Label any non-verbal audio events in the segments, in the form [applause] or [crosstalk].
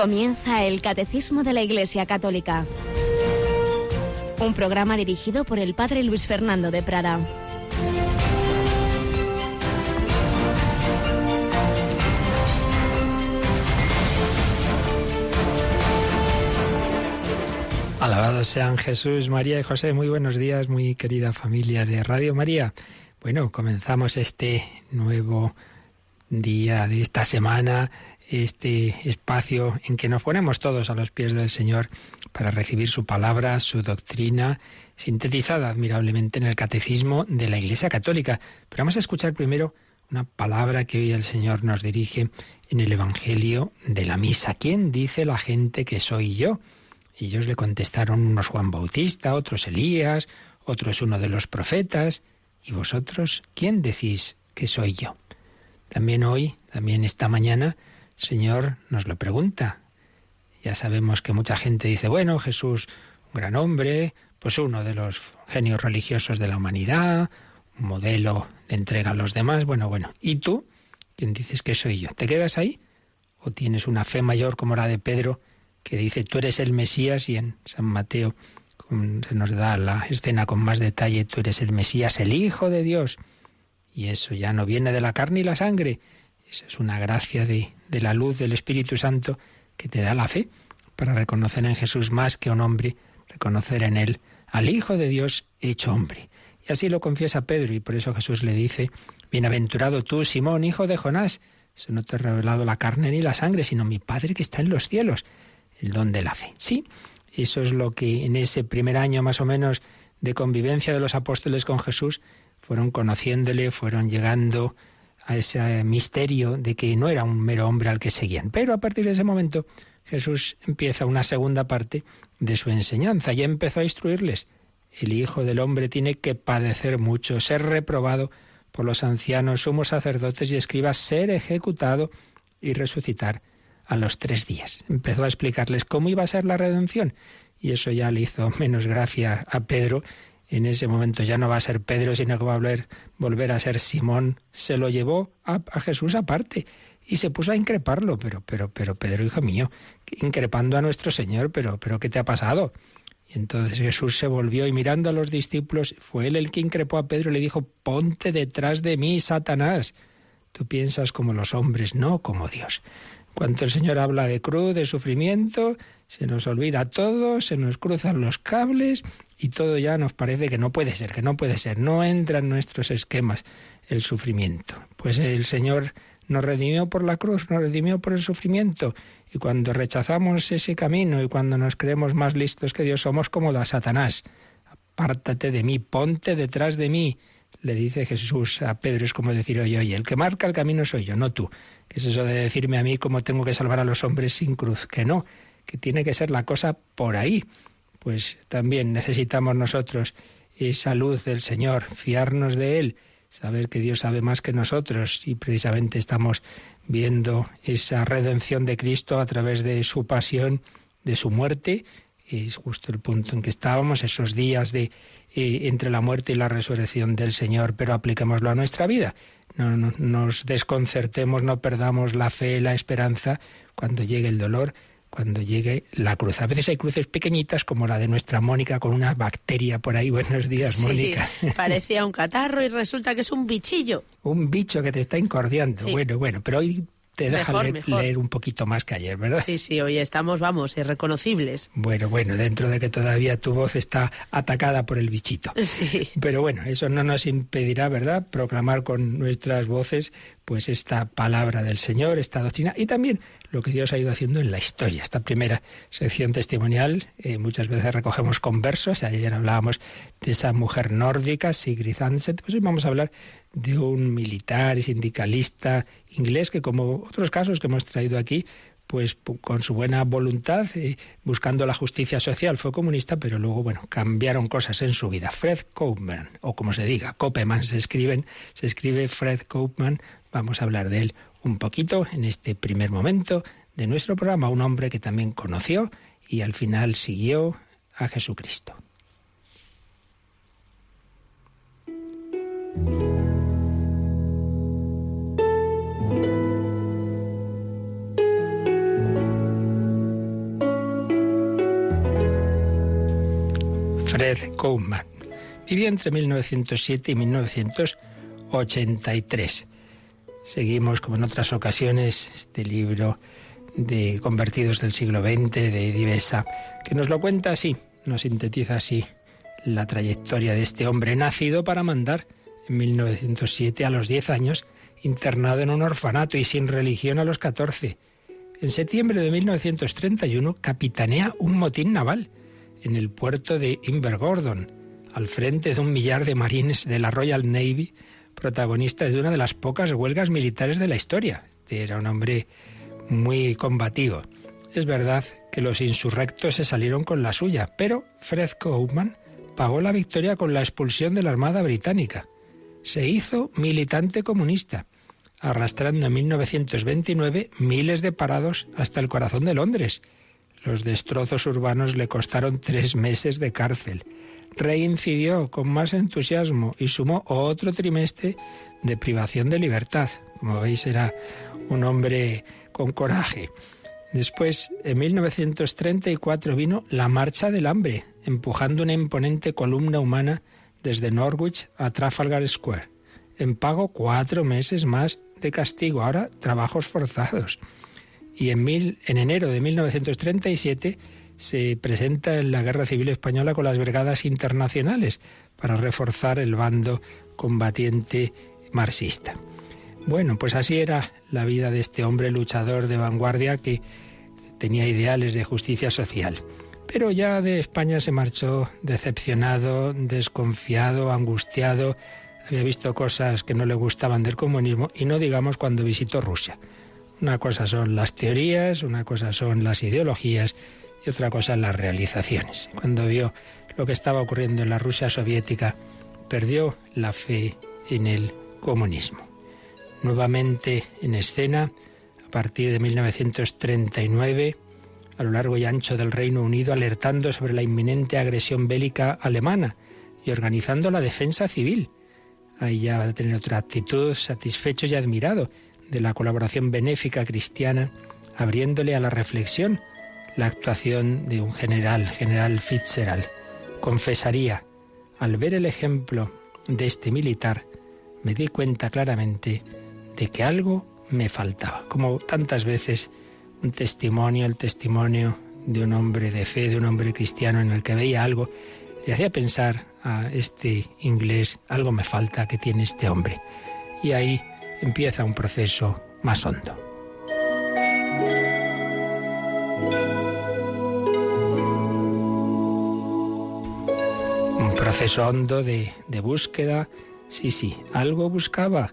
Comienza el Catecismo de la Iglesia Católica. Un programa dirigido por el Padre Luis Fernando de Prada. Alabados sean Jesús, María y José. Muy buenos días, muy querida familia de Radio María. Bueno, comenzamos este nuevo día de esta semana, este espacio en que nos ponemos todos a los pies del Señor para recibir su palabra, su doctrina, sintetizada admirablemente en el catecismo de la Iglesia Católica. Pero vamos a escuchar primero una palabra que hoy el Señor nos dirige en el Evangelio de la Misa. ¿Quién dice la gente que soy yo? Ellos le contestaron unos Juan Bautista, otros Elías, otros uno de los profetas. ¿Y vosotros quién decís que soy yo? También hoy, también esta mañana, Señor nos lo pregunta. Ya sabemos que mucha gente dice, bueno, Jesús, un gran hombre, pues uno de los genios religiosos de la humanidad, un modelo de entrega a los demás. Bueno, bueno, ¿y tú? ¿Quién dices que soy yo? ¿Te quedas ahí? ¿O tienes una fe mayor como la de Pedro? que dice, tú eres el Mesías, y en San Mateo se nos da la escena con más detalle, tú eres el Mesías, el Hijo de Dios. Y eso ya no viene de la carne y la sangre, esa es una gracia de, de la luz del Espíritu Santo que te da la fe para reconocer en Jesús más que un hombre, reconocer en él al Hijo de Dios hecho hombre. Y así lo confiesa Pedro, y por eso Jesús le dice, Bienaventurado tú, Simón, hijo de Jonás, eso no te ha revelado la carne ni la sangre, sino mi Padre que está en los cielos el don de la fe. Sí, eso es lo que en ese primer año más o menos de convivencia de los apóstoles con Jesús fueron conociéndole, fueron llegando a ese misterio de que no era un mero hombre al que seguían. Pero a partir de ese momento Jesús empieza una segunda parte de su enseñanza y empezó a instruirles. El Hijo del Hombre tiene que padecer mucho, ser reprobado por los ancianos, sumos sacerdotes y escribas, ser ejecutado y resucitar a los tres días. Empezó a explicarles cómo iba a ser la redención y eso ya le hizo menos gracia a Pedro. En ese momento ya no va a ser Pedro, sino que va a volver, a ser Simón. Se lo llevó a, Jesús aparte y se puso a increparlo. Pero, pero, Pedro, hijo mío, increpando a nuestro Señor, pero, pero, ¿qué te ha pasado? Y entonces Jesús se volvió y mirando a los discípulos, fue él el que increpó a Pedro y le dijo, ponte detrás de mí, Satanás. Tú piensas como los hombres, no como Dios. Cuando el Señor habla de cruz, de sufrimiento, se nos olvida todo, se nos cruzan los cables y todo ya nos parece que no puede ser, que no puede ser, no entra en nuestros esquemas el sufrimiento. Pues el Señor nos redimió por la cruz, nos redimió por el sufrimiento. Y cuando rechazamos ese camino y cuando nos creemos más listos que Dios, somos como la Satanás. Apártate de mí, ponte detrás de mí le dice Jesús a Pedro, es como decir, oye, oye, el que marca el camino soy yo, no tú. ¿Qué es eso de decirme a mí cómo tengo que salvar a los hombres sin cruz? Que no, que tiene que ser la cosa por ahí. Pues también necesitamos nosotros esa luz del Señor, fiarnos de Él, saber que Dios sabe más que nosotros y precisamente estamos viendo esa redención de Cristo a través de su pasión, de su muerte. Es justo el punto en que estábamos, esos días de entre la muerte y la resurrección del Señor, pero apliquémoslo a nuestra vida. No, no, nos desconcertemos, no perdamos la fe, la esperanza cuando llegue el dolor, cuando llegue la cruz. A veces hay cruces pequeñitas como la de nuestra Mónica con una bacteria por ahí. [laughs] Buenos días, Mónica. parecía un catarro y resulta que es un bichillo. un bicho que te está incordiando. Bueno, bueno, pero hoy te deja leer, un poquito más que ayer, ¿verdad? Sí, sí, hoy estamos, vamos, irreconocibles. Bueno, bueno, dentro de que todavía tu voz está atacada por el bichito. [laughs] Sí. Pero bueno, eso no nos impedirá, ¿verdad?, proclamar con nuestras voces pues esta palabra del Señor, esta doctrina y también lo que Dios ha ido haciendo en la historia. Esta primera sección testimonial eh, muchas veces recogemos conversos, ayer hablábamos de esa mujer nórdica, Sigrid Hansen, pues hoy vamos a hablar de un militar y sindicalista inglés que como otros casos que hemos traído aquí, pues con su buena voluntad, buscando la justicia social, fue comunista, pero luego, bueno, cambiaron cosas en su vida. Fred Koopman, o como se diga, Kopeman se escriben, se escribe Fred Koopman, vamos a hablar de él un poquito en este primer momento de nuestro programa, un hombre que también conoció y al final siguió a Jesucristo. Fred Koopman. Vivió entre 1907 y 1983. Seguimos, como en otras ocasiones, este libro de Convertidos del siglo XX de Divesa, que nos lo cuenta así, nos sintetiza así la trayectoria de este hombre nacido para mandar en 1907 a los 10 años, internado en un orfanato y sin religión a los 14. En septiembre de 1931 capitanea un motín naval en el puerto de Invergordon, al frente de un millar de marines de la Royal Navy, protagonistas de una de las pocas huelgas militares de la historia. Este era un hombre muy combativo. Es verdad que los insurrectos se salieron con la suya, pero Fred Koopman pagó la victoria con la expulsión de la Armada Británica. Se hizo militante comunista, arrastrando en 1929 miles de parados hasta el corazón de Londres. Los destrozos urbanos le costaron tres meses de cárcel. Reincidió con más entusiasmo y sumó otro trimestre de privación de libertad. Como veis, era un hombre con coraje. Después, en 1934 vino la Marcha del Hambre, empujando una imponente columna humana desde Norwich a Trafalgar Square. En pago cuatro meses más de castigo, ahora trabajos forzados. Y en, mil, en enero de 1937 se presenta en la Guerra Civil Española con las Brigadas Internacionales para reforzar el bando combatiente marxista. Bueno, pues así era la vida de este hombre luchador de vanguardia que tenía ideales de justicia social. Pero ya de España se marchó decepcionado, desconfiado, angustiado, había visto cosas que no le gustaban del comunismo y no digamos cuando visitó Rusia. Una cosa son las teorías, una cosa son las ideologías y otra cosa las realizaciones. Cuando vio lo que estaba ocurriendo en la Rusia soviética, perdió la fe en el comunismo nuevamente en escena a partir de 1939 a lo largo y ancho del Reino Unido alertando sobre la inminente agresión bélica alemana y organizando la defensa civil. Ahí ya va a tener otra actitud, satisfecho y admirado de la colaboración benéfica cristiana, abriéndole a la reflexión la actuación de un general, general Fitzgerald. Confesaría, al ver el ejemplo de este militar, me di cuenta claramente de que algo me faltaba. Como tantas veces un testimonio, el testimonio de un hombre de fe, de un hombre cristiano en el que veía algo, le hacía pensar a este inglés, algo me falta que tiene este hombre. Y ahí empieza un proceso más hondo. Un proceso hondo de, de búsqueda. Sí, sí, algo buscaba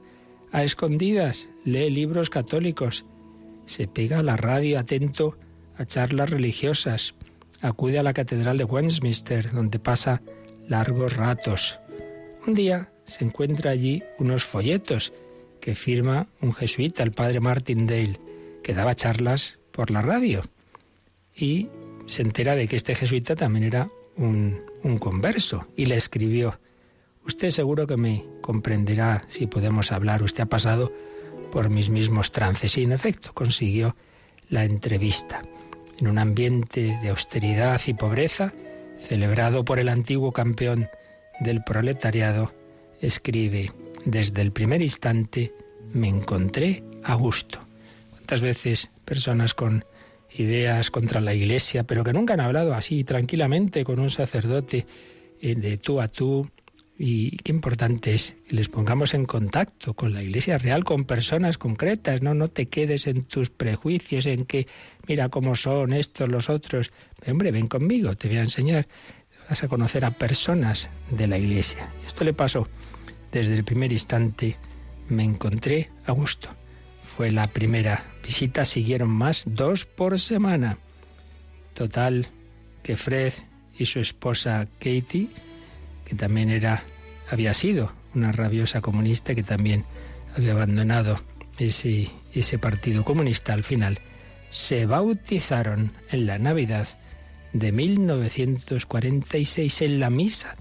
a escondidas, lee libros católicos, se pega a la radio atento a charlas religiosas, acude a la Catedral de Westminster, donde pasa largos ratos. Un día se encuentra allí unos folletos que firma un jesuita, el padre Martin Dale, que daba charlas por la radio. Y se entera de que este jesuita también era un, un converso y le escribió, Usted seguro que me comprenderá si podemos hablar. Usted ha pasado por mis mismos trances y en efecto consiguió la entrevista. En un ambiente de austeridad y pobreza, celebrado por el antiguo campeón del proletariado, escribe, desde el primer instante me encontré a gusto. ¿Cuántas veces personas con ideas contra la Iglesia, pero que nunca han hablado así tranquilamente con un sacerdote eh, de tú a tú, y qué importante es que les pongamos en contacto con la Iglesia real, con personas concretas, ¿no? No te quedes en tus prejuicios, en que mira cómo son estos, los otros. Hombre, ven conmigo, te voy a enseñar. Vas a conocer a personas de la Iglesia. Esto le pasó. Desde el primer instante me encontré a gusto. Fue la primera visita, siguieron más, dos por semana. Total, que Fred y su esposa Katie que también era, había sido una rabiosa comunista que también había abandonado ese, ese partido comunista al final, se bautizaron en la Navidad de 1946 en la misa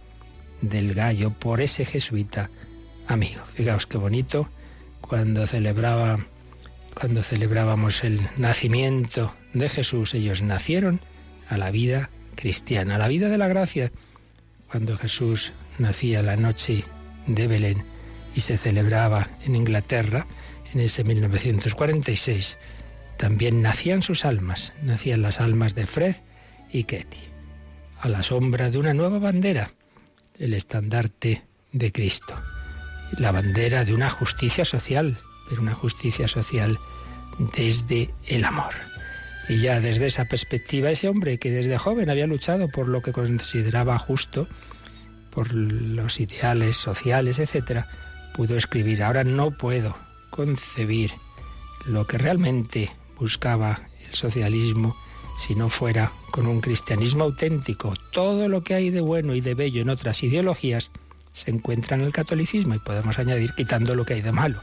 del gallo por ese jesuita amigo. Fijaos qué bonito cuando celebraba cuando celebrábamos el nacimiento de Jesús, ellos nacieron a la vida cristiana, a la vida de la gracia. Cuando Jesús nacía la noche de Belén y se celebraba en Inglaterra en ese 1946, también nacían sus almas, nacían las almas de Fred y Ketty, a la sombra de una nueva bandera, el estandarte de Cristo, la bandera de una justicia social, pero una justicia social desde el amor. Y ya desde esa perspectiva, ese hombre que desde joven había luchado por lo que consideraba justo, por los ideales sociales, etc., pudo escribir, ahora no puedo concebir lo que realmente buscaba el socialismo si no fuera con un cristianismo auténtico. Todo lo que hay de bueno y de bello en otras ideologías se encuentra en el catolicismo y podemos añadir quitando lo que hay de malo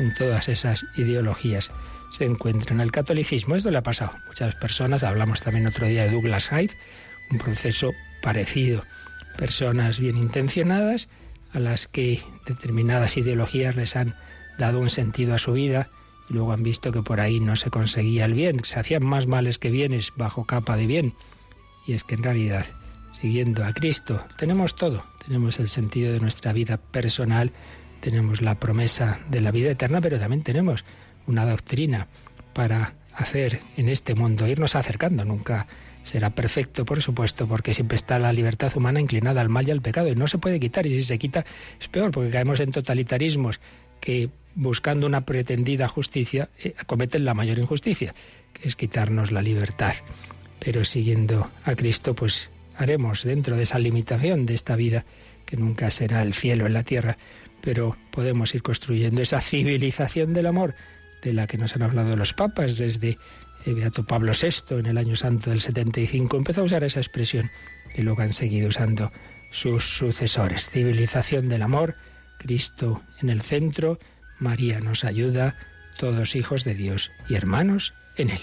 en todas esas ideologías se encuentra en el catolicismo. Esto le ha pasado a muchas personas. Hablamos también otro día de Douglas Hyde, un proceso parecido. Personas bien intencionadas a las que determinadas ideologías les han dado un sentido a su vida luego han visto que por ahí no se conseguía el bien, se hacían más males que bienes bajo capa de bien. Y es que en realidad, siguiendo a Cristo, tenemos todo, tenemos el sentido de nuestra vida personal, tenemos la promesa de la vida eterna, pero también tenemos una doctrina para hacer en este mundo, irnos acercando. Nunca será perfecto, por supuesto, porque siempre está la libertad humana inclinada al mal y al pecado y no se puede quitar. Y si se quita es peor, porque caemos en totalitarismos que buscando una pretendida justicia eh, cometen la mayor injusticia, que es quitarnos la libertad. Pero siguiendo a Cristo, pues haremos dentro de esa limitación de esta vida, que nunca será el cielo en la tierra, pero podemos ir construyendo esa civilización del amor de la que nos han hablado los papas desde eh, Beato Pablo VI en el año santo del 75 empezó a usar esa expresión y luego han seguido usando sus sucesores. Civilización del amor, Cristo en el centro, María nos ayuda, todos hijos de Dios y hermanos en Él.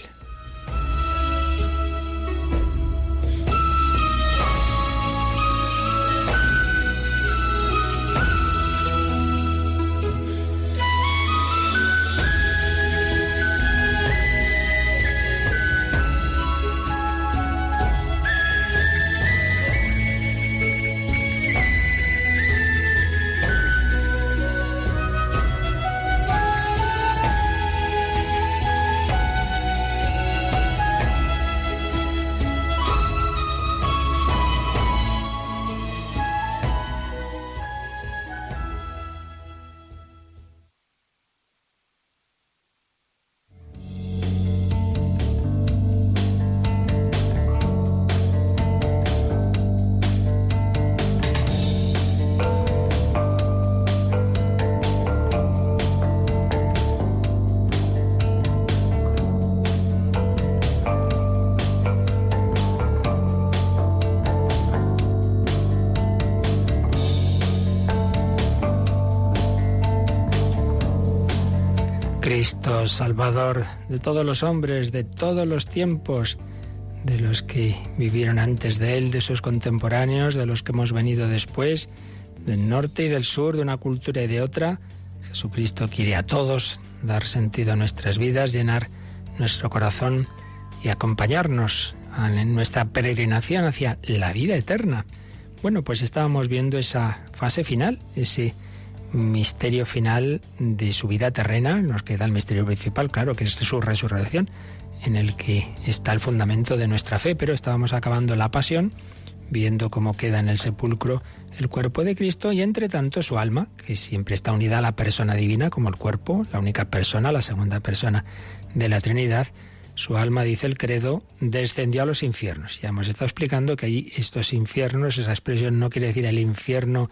Salvador de todos los hombres, de todos los tiempos, de los que vivieron antes de Él, de sus contemporáneos, de los que hemos venido después, del norte y del sur, de una cultura y de otra. Jesucristo quiere a todos dar sentido a nuestras vidas, llenar nuestro corazón y acompañarnos en nuestra peregrinación hacia la vida eterna. Bueno, pues estábamos viendo esa fase final, ese misterio final de su vida terrena, nos queda el misterio principal, claro, que es su resurrección, en el que está el fundamento de nuestra fe, pero estábamos acabando la pasión, viendo cómo queda en el sepulcro el cuerpo de Cristo y entre tanto su alma, que siempre está unida a la persona divina como el cuerpo, la única persona, la segunda persona de la Trinidad, su alma, dice el credo, descendió a los infiernos. Ya hemos estado explicando que ahí estos infiernos, esa expresión no quiere decir el infierno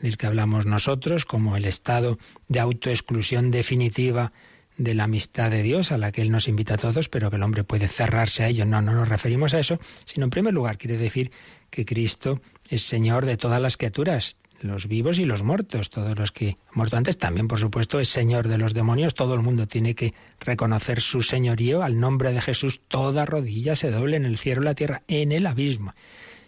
del que hablamos nosotros, como el estado de autoexclusión definitiva de la amistad de Dios a la que Él nos invita a todos, pero que el hombre puede cerrarse a ello. No, no nos referimos a eso, sino en primer lugar quiere decir que Cristo es Señor de todas las criaturas, los vivos y los muertos, todos los que han muerto antes, también por supuesto es Señor de los demonios, todo el mundo tiene que reconocer su señorío, al nombre de Jesús toda rodilla se doble en el cielo, la tierra, en el abismo.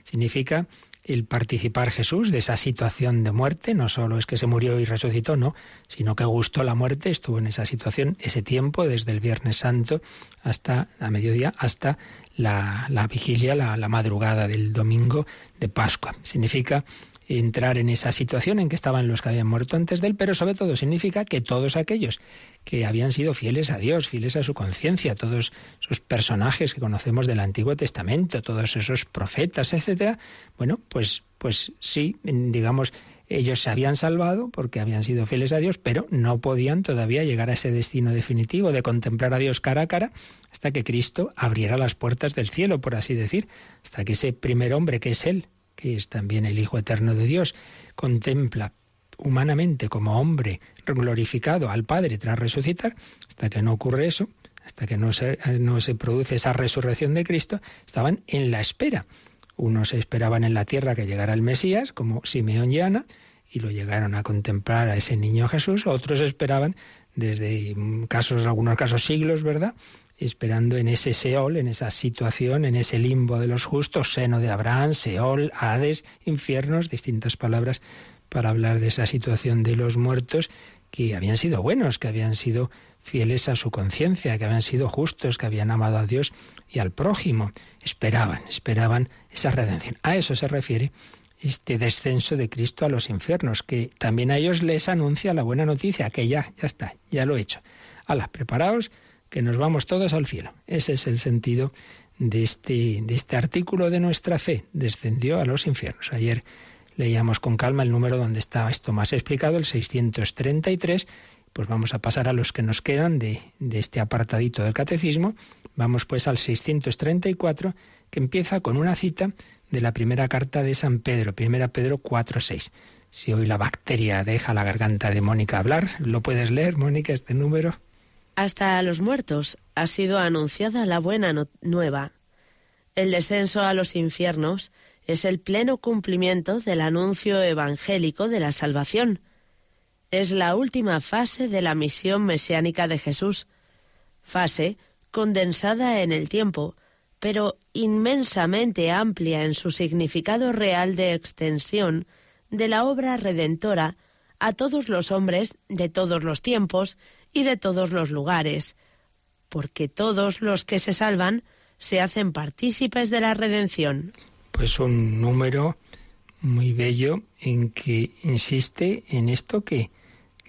Significa el participar Jesús de esa situación de muerte, no solo es que se murió y resucitó, no, sino que gustó la muerte, estuvo en esa situación ese tiempo, desde el Viernes Santo hasta a mediodía, hasta la, vigilia, la, la madrugada del domingo de Pascua. Significa entrar en esa situación en que estaban los que habían muerto antes de él, pero sobre todo significa que todos aquellos que habían sido fieles a Dios, fieles a su conciencia, todos esos personajes que conocemos del Antiguo Testamento, todos esos profetas, etcétera, bueno, pues pues sí, digamos, ellos se habían salvado porque habían sido fieles a Dios, pero no podían todavía llegar a ese destino definitivo de contemplar a Dios cara a cara hasta que Cristo abriera las puertas del cielo, por así decir, hasta que ese primer hombre que es Él, que es también el Hijo Eterno de Dios, contempla humanamente como hombre glorificado al Padre tras resucitar, hasta que no ocurre eso, hasta que no se, no se produce esa resurrección de Cristo, estaban en la espera. Unos esperaban en la tierra que llegara el Mesías, como Simeón y Ana, y lo llegaron a contemplar a ese niño Jesús, otros esperaban desde casos, algunos casos siglos, ¿verdad? Esperando en ese Seol, en esa situación, en ese limbo de los justos, seno de Abraham, Seol, Hades, infiernos, distintas palabras para hablar de esa situación de los muertos que habían sido buenos, que habían sido fieles a su conciencia, que habían sido justos, que habían amado a Dios y al prójimo. Esperaban, esperaban esa redención. A eso se refiere este descenso de Cristo a los infiernos, que también a ellos les anuncia la buena noticia, que ya, ya está, ya lo he hecho. Hala, preparaos que nos vamos todos al cielo. Ese es el sentido de este, de este artículo de nuestra fe. Descendió a los infiernos. Ayer leíamos con calma el número donde está esto más explicado, el 633. Pues vamos a pasar a los que nos quedan de, de este apartadito del catecismo. Vamos pues al 634, que empieza con una cita de la primera carta de San Pedro, primera Pedro 4.6. Si hoy la bacteria deja la garganta de Mónica hablar, ¿lo puedes leer, Mónica, este número? Hasta a los muertos ha sido anunciada la buena nueva. El descenso a los infiernos es el pleno cumplimiento del anuncio evangélico de la salvación. Es la última fase de la misión mesiánica de Jesús, fase condensada en el tiempo, pero inmensamente amplia en su significado real de extensión de la obra redentora a todos los hombres de todos los tiempos y de todos los lugares, porque todos los que se salvan se hacen partícipes de la redención. Pues un número muy bello en que insiste en esto que,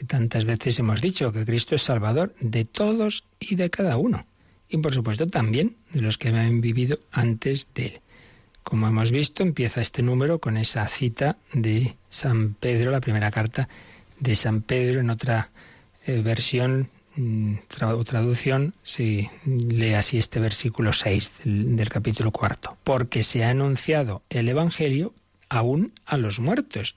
tantas veces hemos dicho, que Cristo es Salvador de todos y de cada uno. Y por supuesto también de los que han vivido antes de él. Como hemos visto, empieza este número con esa cita de San Pedro, la primera carta de San Pedro en otra eh, versión mm, o traducción se lee así este versículo 6 del, capítulo cuarto. Porque se ha anunciado el Evangelio aún a los muertos,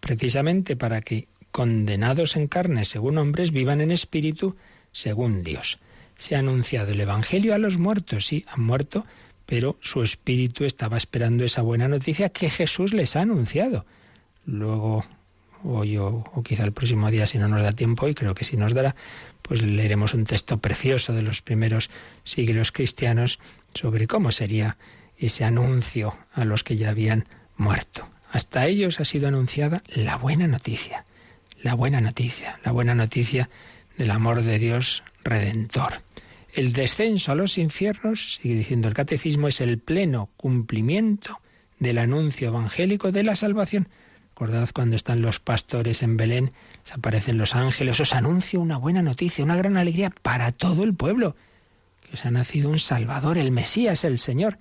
precisamente para que, condenados en carne según hombres, vivan en espíritu según Dios. Se ha anunciado el Evangelio a los muertos, sí, han muerto, pero su espíritu estaba esperando esa buena noticia que Jesús les ha anunciado. Luego hoy o, quizá el próximo día si no nos da tiempo y creo que si nos dará, pues leeremos un texto precioso de los primeros siglos cristianos sobre cómo sería ese anuncio a los que ya habían muerto. Hasta ellos ha sido anunciada la buena noticia, la buena noticia, la buena noticia del amor de Dios redentor. El descenso a los infiernos, sigue diciendo el catecismo, es el pleno cumplimiento del anuncio evangélico de la salvación Recordad cuando están los pastores en Belén, se aparecen los ángeles, os anuncio una buena noticia, una gran alegría para todo el pueblo, que os ha nacido un Salvador, el Mesías, el Señor.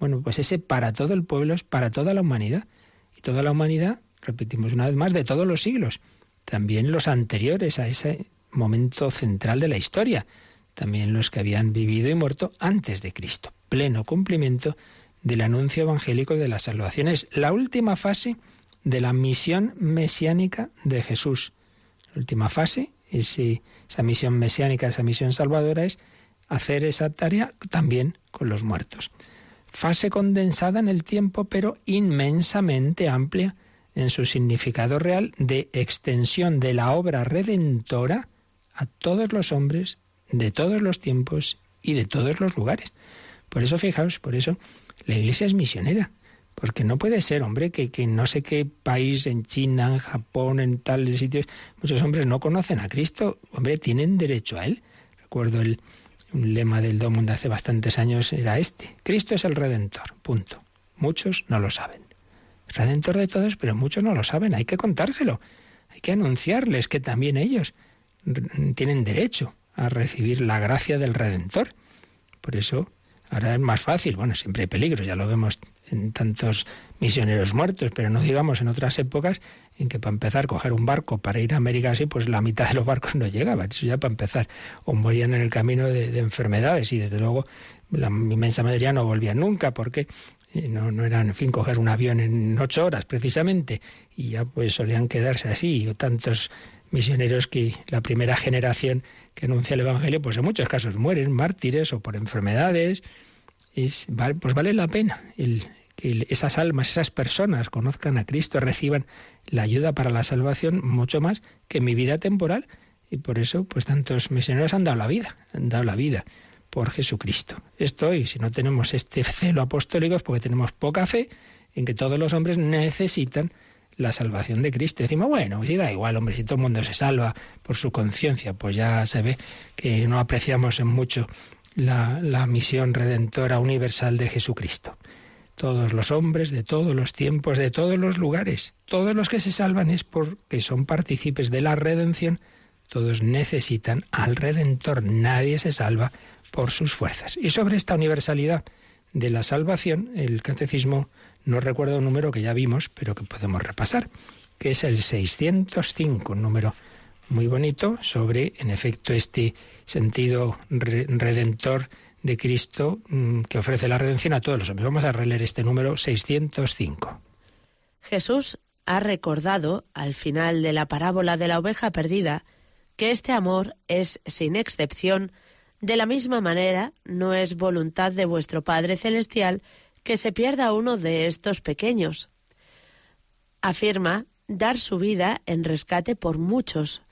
Bueno, pues ese para todo el pueblo es para toda la humanidad. Y toda la humanidad, repetimos una vez más, de todos los siglos. También los anteriores a ese momento central de la historia. También los que habían vivido y muerto antes de Cristo. Pleno cumplimiento del anuncio evangélico de la salvación. Es la última fase de la misión mesiánica de Jesús. La última fase, esa misión mesiánica, esa misión salvadora es hacer esa tarea también con los muertos. Fase condensada en el tiempo, pero inmensamente amplia en su significado real de extensión de la obra redentora a todos los hombres de todos los tiempos y de todos los lugares. Por eso, fijaos, por eso la Iglesia es misionera Porque no puede ser, hombre, que, que no sé qué país, en China, en Japón, en tales sitios, muchos hombres no conocen a Cristo. Hombre, tienen derecho a Él. Recuerdo el, un lema del Domo de hace bastantes años era este. Cristo es el Redentor. Punto. Muchos no lo saben. Redentor de todos, pero muchos no lo saben. Hay que contárselo. Hay que anunciarles que también ellos tienen derecho a recibir la gracia del Redentor. Por eso ahora es más fácil. Bueno, siempre hay peligro, ya lo vemos en tantos misioneros muertos, pero no digamos en otras épocas en que para empezar coger un barco para ir a América así, pues la mitad de los barcos no llegaban, eso ya para empezar, o morían en el camino de, de enfermedades y desde luego la inmensa mayoría no volvían nunca porque no, no era, en fin, coger un avión en ocho horas precisamente, y ya pues solían quedarse así, o tantos misioneros que la primera generación que anuncia el Evangelio, pues en muchos casos mueren mártires o por enfermedades, es, pues vale la pena el, que esas almas, esas personas conozcan a Cristo, reciban la ayuda para la salvación mucho más que mi vida temporal. Y por eso, pues tantos misioneros han dado la vida, han dado la vida por Jesucristo. Esto, y si no tenemos este celo apostólico, es porque tenemos poca fe en que todos los hombres necesitan la salvación de Cristo. Decimos, bueno, si da igual, hombre, si todo el mundo se salva por su conciencia, pues ya se ve que no apreciamos en mucho la, la misión redentora universal de Jesucristo. Todos los hombres de todos los tiempos, de todos los lugares, todos los que se salvan es porque son partícipes de la redención. Todos necesitan al Redentor. Nadie se salva por sus fuerzas. Y sobre esta universalidad de la salvación, el catecismo no recuerda un número que ya vimos, pero que podemos repasar, que es el 605, un número muy bonito sobre, en efecto, este sentido redentor de Cristo mm, que ofrece la redención a todos los hombres. Vamos a releer este número 605. Jesús ha recordado, al final de la parábola de la oveja perdida, que este amor es, sin excepción, de la misma manera, no es voluntad de vuestro Padre Celestial que se pierda uno de estos pequeños. Afirma dar su vida en rescate por muchos.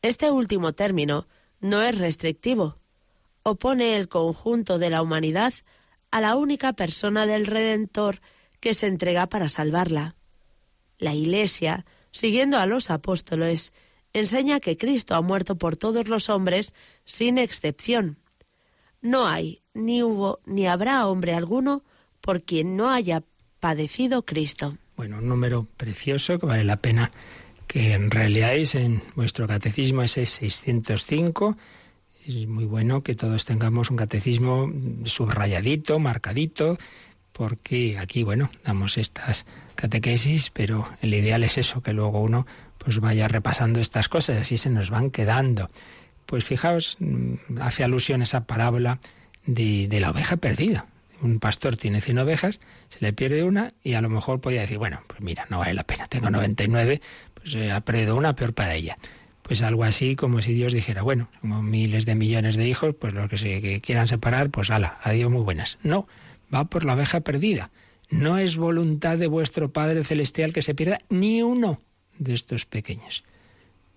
Este último término no es restrictivo. Opone el conjunto de la humanidad a la única persona del Redentor que se entrega para salvarla. La Iglesia, siguiendo a los apóstoles, enseña que Cristo ha muerto por todos los hombres sin excepción. No hay, ni hubo, ni habrá hombre alguno por quien no haya padecido Cristo. Bueno, un número precioso que vale la pena que realizáis en vuestro catecismo ese 605. Es muy bueno que todos tengamos un catecismo subrayadito, marcadito, porque aquí, bueno, damos estas catequesis, pero el ideal es eso, que luego uno pues vaya repasando estas cosas, así se nos van quedando. Pues fijaos, mm, hace alusión esa parábola de, de la oveja perdida. Un pastor tiene 100 ovejas, se le pierde una y a lo mejor podía decir, bueno, pues mira, no vale la pena, tengo 99, pues eh, ha perdido una, peor para ella. Pues algo así como si Dios dijera, bueno, como miles de millones de hijos, pues los que se quieran separar, pues ala, adiós muy buenas. No, va por la oveja perdida. No es voluntad de vuestro Padre Celestial que se pierda ni uno de estos pequeños.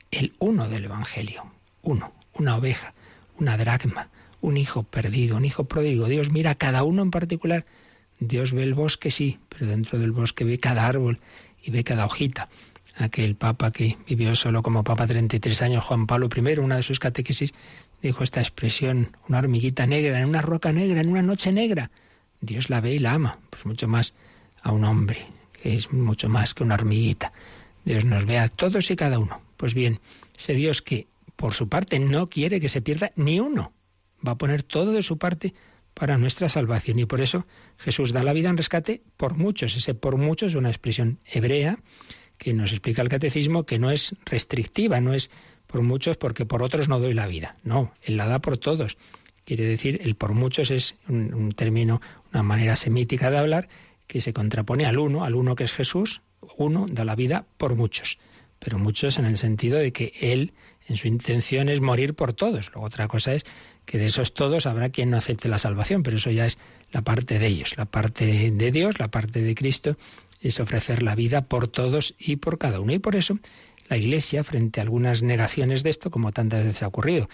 El uno del Evangelio, uno, una oveja, una dracma, un hijo perdido, un hijo pródigo. Dios mira cada uno en particular. Dios ve el bosque, sí, pero dentro del bosque ve cada árbol y ve cada hojita. Aquel papa que vivió solo como papa 33 años, Juan Pablo I, una de sus catequesis, dijo esta expresión, una hormiguita negra, en una roca negra, en una noche negra. Dios la ve y la ama, pues mucho más a un hombre, que es mucho más que una hormiguita. Dios nos ve a todos y cada uno. Pues bien, ese Dios que por su parte no quiere que se pierda ni uno, va a poner todo de su parte para nuestra salvación. Y por eso Jesús da la vida en rescate por muchos. Ese por muchos es una expresión hebrea que nos explica el catecismo que no es restrictiva, no es por muchos porque por otros no doy la vida. No, Él la da por todos. Quiere decir, el por muchos es un, un término, una manera semítica de hablar que se contrapone al uno, al uno que es Jesús, uno da la vida por muchos, pero muchos en el sentido de que Él en su intención es morir por todos. Luego otra cosa es que de esos todos habrá quien no acepte la salvación, pero eso ya es la parte de ellos, la parte de Dios, la parte de Cristo, es ofrecer la vida por todos y por cada uno. Y por eso la Iglesia, frente a algunas negaciones de esto, como tantas veces ha ocurrido,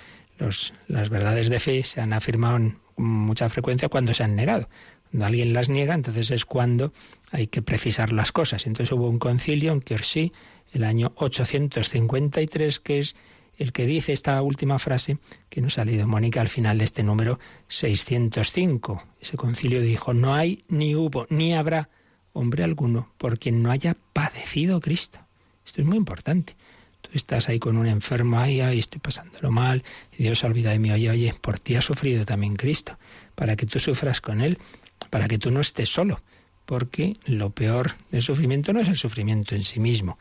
las verdades de fe se han afirmado con mucha frecuencia cuando se han negado. Cuando alguien las niega, entonces es cuando hay que precisar las cosas. Entonces hubo un concilio en Kiersí, el año 853, que es el que dice esta última frase que nos ha leído Mónica al final de este número 605. Ese concilio dijo, no hay, ni hubo, ni habrá hombre alguno por quien no haya padecido Cristo. Esto es muy importante. Tú estás ahí con un enfermo, ay, estoy pasándolo mal, y Dios olvida de mí, oye, oye, por ti ha sufrido también Cristo, para que tú sufras con Él, para que tú no estés solo, porque lo peor del sufrimiento no es el sufrimiento en sí mismo,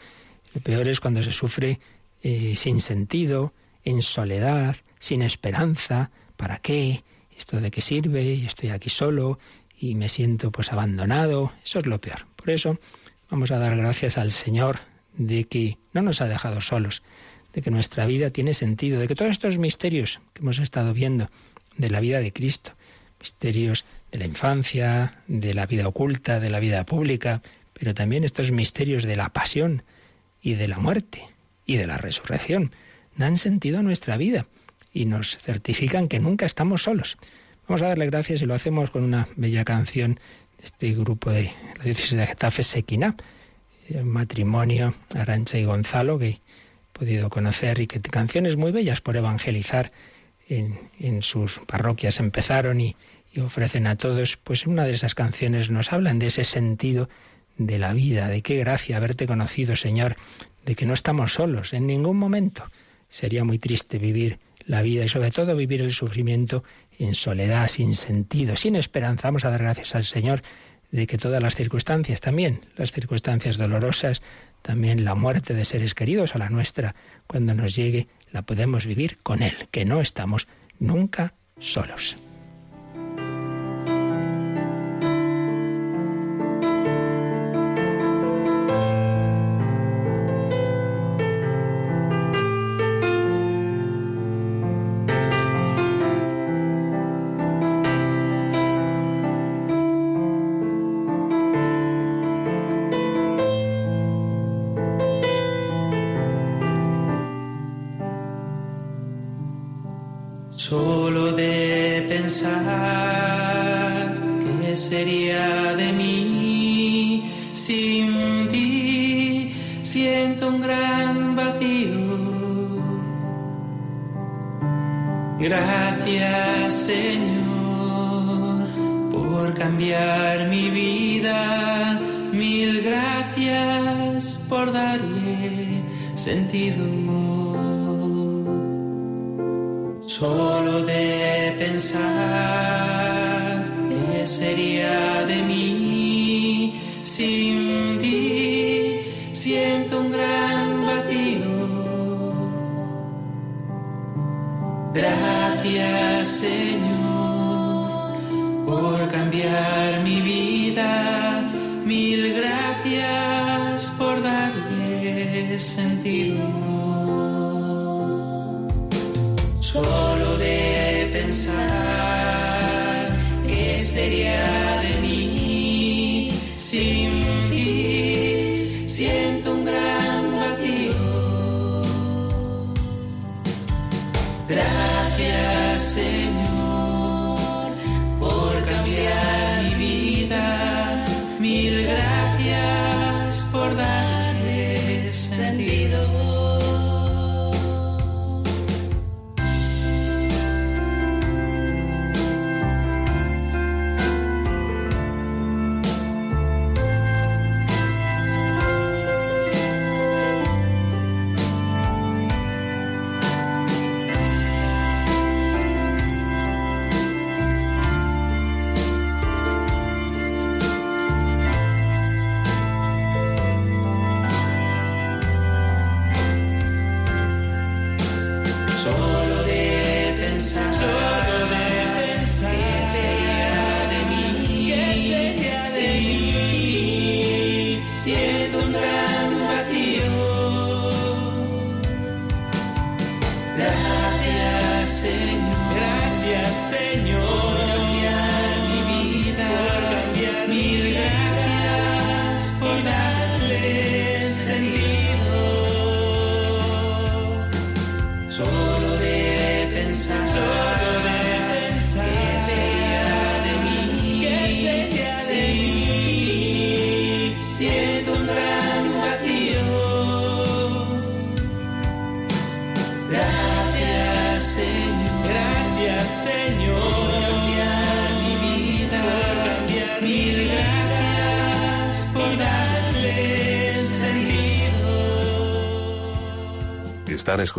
lo peor es cuando se sufre eh, sin sentido, en soledad, sin esperanza. ¿Para qué? ¿Esto de qué sirve? Estoy aquí solo y me siento pues abandonado. Eso es lo peor. Por eso vamos a dar gracias al Señor de que no nos ha dejado solos, de que nuestra vida tiene sentido, de que todos estos misterios que hemos estado viendo de la vida de Cristo, misterios de la infancia, de la vida oculta, de la vida pública, pero también estos misterios de la pasión y de la muerte, y de la resurrección. Dan sentido a nuestra vida y nos certifican que nunca estamos solos. Vamos a darle gracias y lo hacemos con una bella canción de este grupo de la diócesis de Getafe, Sequina, matrimonio Arancha y Gonzalo, que he podido conocer y que canciones muy bellas por evangelizar en, sus parroquias empezaron y, y ofrecen a todos, pues una de esas canciones nos hablan de ese sentido de la vida, de qué gracia haberte conocido, Señor, de que no estamos solos en ningún momento. Sería muy triste vivir la vida y sobre todo vivir el sufrimiento en soledad, sin sentido, sin esperanza. Vamos a dar gracias al Señor de que todas las circunstancias, también las circunstancias dolorosas, también la muerte de seres queridos o la nuestra, cuando nos llegue, la podemos vivir con Él, que no estamos nunca solos.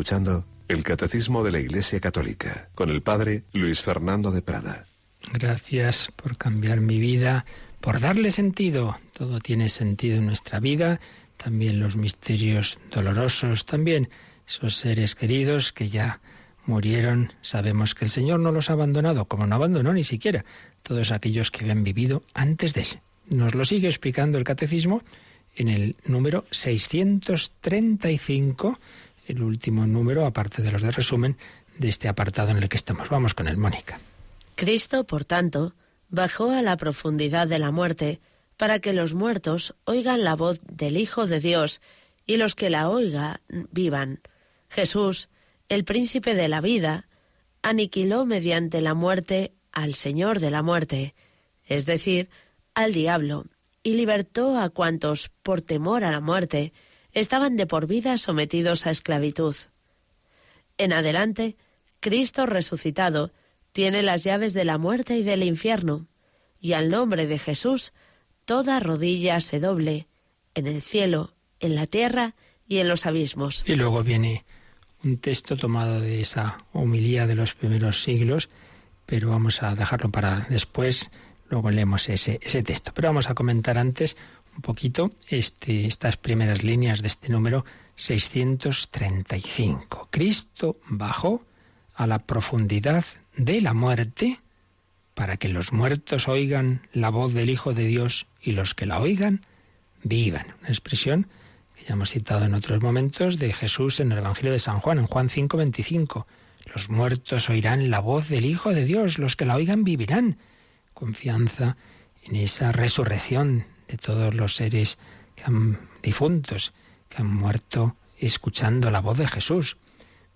Escuchando el Catecismo de la Iglesia Católica con el Padre Luis Fernando de Prada. Gracias por cambiar mi vida, por darle sentido. Todo tiene sentido en nuestra vida, también los misterios dolorosos, también esos seres queridos que ya murieron. Sabemos que el Señor no los ha abandonado, como no abandonó ni siquiera todos aquellos que habían vivido antes de Él. Nos lo sigue explicando el Catecismo en el número 635 el último número, aparte de los de resumen, de este apartado en el que estamos. Vamos con el Mónica. Cristo, por tanto, bajó a la profundidad de la muerte para que los muertos oigan la voz del Hijo de Dios y los que la oigan vivan. Jesús, el príncipe de la vida, aniquiló mediante la muerte al Señor de la muerte, es decir, al diablo, y libertó a cuantos, por temor a la muerte, estaban de por vida sometidos a esclavitud. En adelante, Cristo resucitado tiene las llaves de la muerte y del infierno, y al nombre de Jesús toda rodilla se doble, en el cielo, en la tierra y en los abismos. Y luego viene un texto tomado de esa homilía de los primeros siglos, pero vamos a dejarlo para después, luego leemos ese, ese texto. Pero vamos a comentar antes un poquito este, estas primeras líneas de este número 635. Cristo bajó a la profundidad de la muerte para que los muertos oigan la voz del Hijo de Dios y los que la oigan vivan. Una expresión que ya hemos citado en otros momentos de Jesús en el Evangelio de San Juan, en Juan 5:25. Los muertos oirán la voz del Hijo de Dios, los que la oigan vivirán. Confianza en esa resurrección de todos los seres que han difuntos, que han muerto escuchando la voz de Jesús.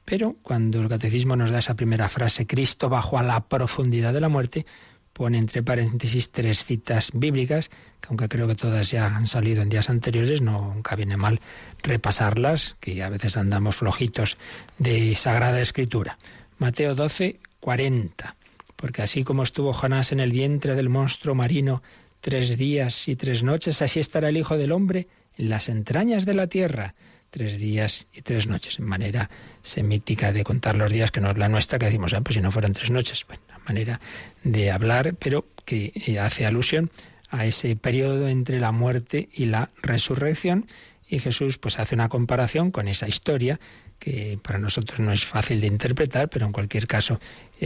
Pero cuando el catecismo nos da esa primera frase, Cristo bajó a la profundidad de la muerte, pone entre paréntesis tres citas bíblicas, que aunque creo que todas ya han salido en días anteriores, no, nunca viene mal repasarlas, que a veces andamos flojitos de Sagrada Escritura. Mateo 12, 40. Porque así como estuvo Jonás en el vientre del monstruo marino tres días y tres noches, así estará el Hijo del Hombre en las entrañas de la tierra. Tres días y tres noches, manera semítica de contar los días, que no es la nuestra, que decimos, ah, pues si no fueran tres noches. Bueno, manera de hablar, pero que eh, hace alusión a ese periodo entre la muerte y la resurrección. Y Jesús pues hace una comparación con esa historia que para nosotros no es fácil de interpretar, pero en cualquier caso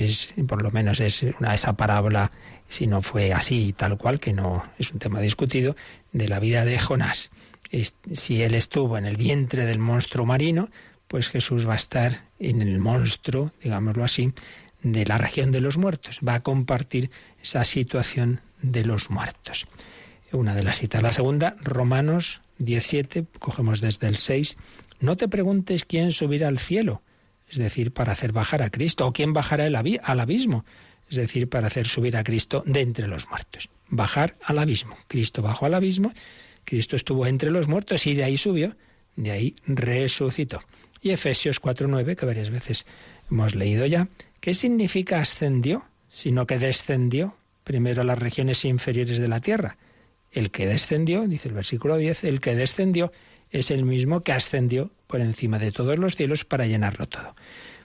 es, por lo menos es una, esa parábola, si no fue así tal cual, que no es un tema discutido, de la vida de Jonás. si él estuvo en el vientre del monstruo marino, pues Jesús va a estar en el monstruo, digámoslo así, de la región de los muertos. Va a compartir esa situación de los muertos. Una de las citas. La segunda, Romanos 17, cogemos desde el 6, no te preguntes quién subirá al cielo, es decir, para hacer bajar a Cristo, o quién bajará al abismo, es decir, para hacer subir a Cristo de entre los muertos. Bajar al abismo. Cristo bajó al abismo, Cristo estuvo entre los muertos y de ahí subió, de ahí resucitó. Y Efesios 4.9, que varias veces hemos leído ya, ¿qué significa ascendió? Sino que descendió primero a las regiones inferiores de la tierra. El que descendió, dice el versículo 10, el que descendió es el mismo que ascendió por encima de todos los cielos para llenarlo todo.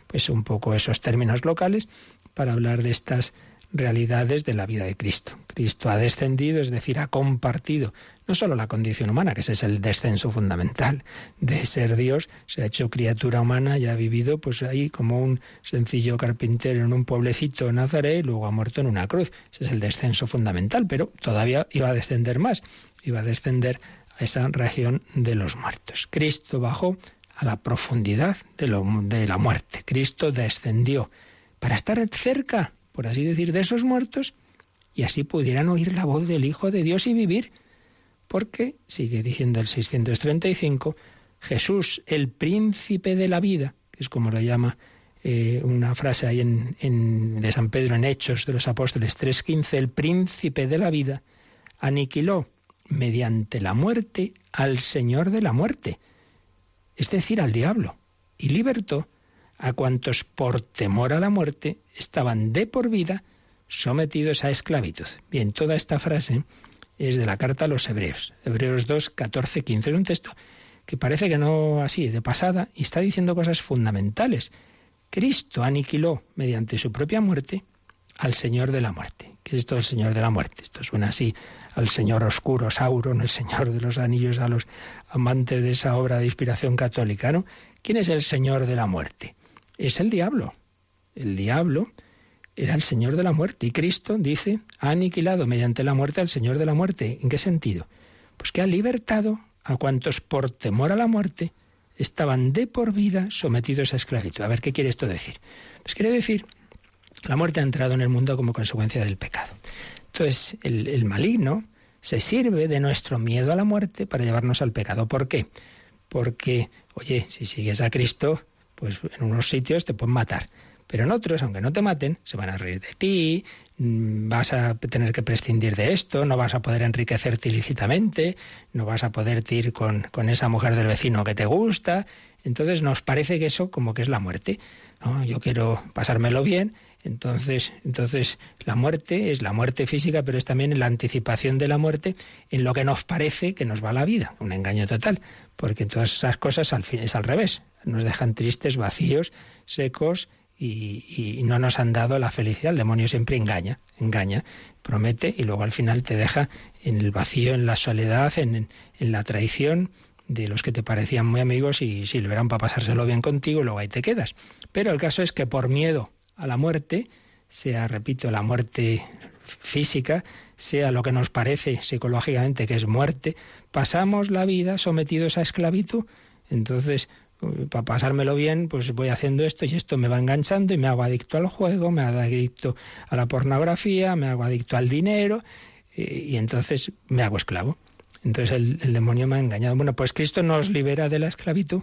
Pues un poco esos términos locales para hablar de estas realidades de la vida de Cristo. Cristo ha descendido, es decir, ha compartido no solo la condición humana, que ese es el descenso fundamental de ser Dios, se ha hecho criatura humana y ha vivido pues ahí como un sencillo carpintero en un pueblecito de Nazaret y luego ha muerto en una cruz. Ese es el descenso fundamental, pero todavía iba a descender más, iba a descender esa región de los muertos. Cristo bajó a la profundidad de, la muerte. Cristo descendió para estar cerca, por así decir, de esos muertos y así pudieran oír la voz del Hijo de Dios y vivir. Porque, sigue diciendo el 635, Jesús, el príncipe de la vida, que es como lo llama eh, una frase ahí en, de San Pedro en Hechos de los Apóstoles 3.15, el príncipe de la vida, aniquiló mediante la muerte al Señor de la muerte, es decir, al diablo, y libertó a cuantos por temor a la muerte estaban de por vida sometidos a esclavitud. Bien, toda esta frase es de la carta a los Hebreos, Hebreos 2, 14, 15. Es un texto que parece que no así, de pasada, y está diciendo cosas fundamentales. Cristo aniquiló mediante su propia muerte al Señor de la muerte. ¿Qué es esto del Señor de la muerte? Esto suena así al Señor oscuro, Sauron, el Señor de los anillos, a los amantes de esa obra de inspiración católica, ¿no? ¿Quién es el Señor de la muerte? Es el diablo. El diablo era el Señor de la muerte. Y Cristo, dice, ha aniquilado mediante la muerte al Señor de la muerte. ¿En qué sentido? Pues que ha libertado a cuantos por temor a la muerte estaban de por vida sometidos a esclavitud. A ver, ¿qué quiere esto decir? Pues quiere decir, la muerte ha entrado en el mundo como consecuencia del pecado. Entonces, el, el maligno se sirve de nuestro miedo a la muerte para llevarnos al pecado. ¿Por qué? Porque, oye, si sigues a Cristo, pues en unos sitios te pueden matar. Pero en otros, aunque no te maten, se van a reír de ti, mm, vas a tener que prescindir de esto, no vas a poder enriquecerte ilícitamente, no vas a poder ir con, con esa mujer del vecino que te gusta. Entonces nos parece que eso como que es la muerte. Yo quiero pasármelo bien, entonces, entonces la muerte es la muerte física, pero es también la anticipación de la muerte en lo que nos parece que nos va la vida, un engaño total, porque todas esas cosas al fin es al revés, nos dejan tristes, vacíos, secos y, no nos han dado la felicidad. El demonio siempre engaña, engaña, promete y luego al final te deja en el vacío, en la soledad, en, la traición de los que te parecían muy amigos y sí, lo verán para pasárselo bien contigo luego ahí te quedas. Pero el caso es que por miedo a la muerte, sea, repito, la muerte física, sea lo que nos parece psicológicamente que es muerte, pasamos la vida sometidos a esclavitud. Entonces, para pasármelo bien, pues voy haciendo esto y esto me va enganchando y me hago adicto al juego, me hago adicto a la pornografía, me hago adicto al dinero y, entonces me hago esclavo. Entonces el, el, demonio me ha engañado. Bueno, pues Cristo nos libera de la esclavitud.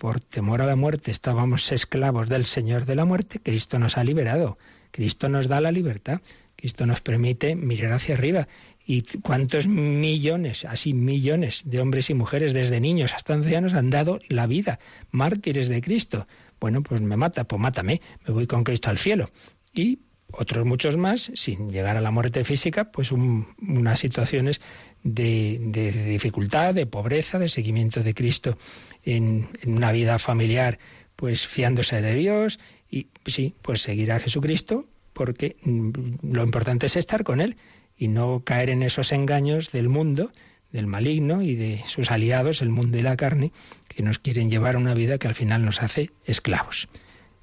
Por temor a la muerte estábamos esclavos del Señor de la muerte. Cristo nos ha liberado. Cristo nos da la libertad. Cristo nos permite mirar hacia arriba. ¿Y cuántos millones, así millones de hombres y mujeres, desde niños hasta ancianos, han dado la vida, mártires de Cristo? Bueno, pues me mata, pues mátame, me voy con Cristo al cielo. Y otros muchos más, sin llegar a la muerte física, pues unas situaciones de, dificultad, de pobreza, de seguimiento de Cristo en, en, una vida familiar, pues fiándose de Dios y sí, pues seguir a Jesucristo, porque mm, lo importante es estar con Él y no caer en esos engaños del mundo, del maligno y de sus aliados, el mundo y la carne, que nos quieren llevar a una vida que al final nos hace esclavos.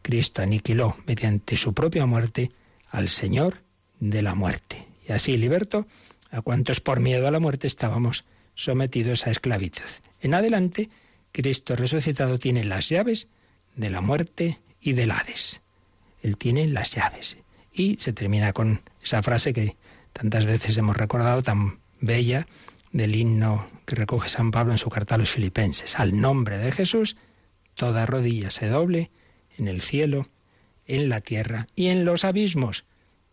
Cristo aniquiló mediante su propia muerte al Señor de la muerte. Y así libertó a cuantos por miedo a la muerte estábamos sometidos a esclavitud. En adelante, Cristo resucitado tiene las llaves de la muerte y del Hades. Él tiene las llaves. Y se termina con esa frase que tantas veces hemos recordado, tan bella, del himno que recoge San Pablo en su carta a los filipenses. Al nombre de Jesús, toda rodilla se doble en el cielo, en la tierra y en los abismos.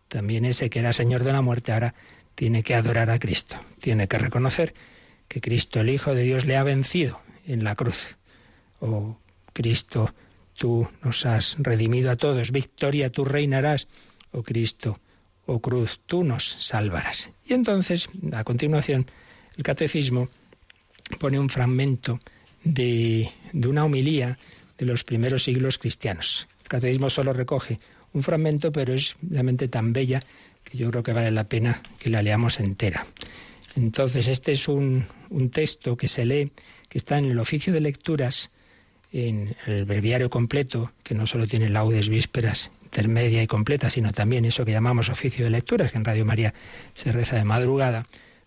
También ese que era Señor de la muerte ahora tiene que adorar a Cristo, tiene que reconocer que Cristo, el Hijo de Dios, le ha vencido en la cruz. Oh Cristo, tú nos has redimido a todos, victoria, tú reinarás. Oh Cristo, oh cruz, tú nos salvarás. Y entonces, a continuación, el catecismo pone un fragmento de, de una homilía de los primeros siglos cristianos. El catecismo solo recoge un fragmento, pero es realmente tan bella que yo creo que vale la pena que la leamos entera. Entonces, este es un, texto que se lee, que está en el oficio de lecturas, en el breviario completo, que no solo tiene laudes vísperas intermedia y completa, sino también eso que llamamos oficio de lecturas, que en Radio María se reza de madrugada,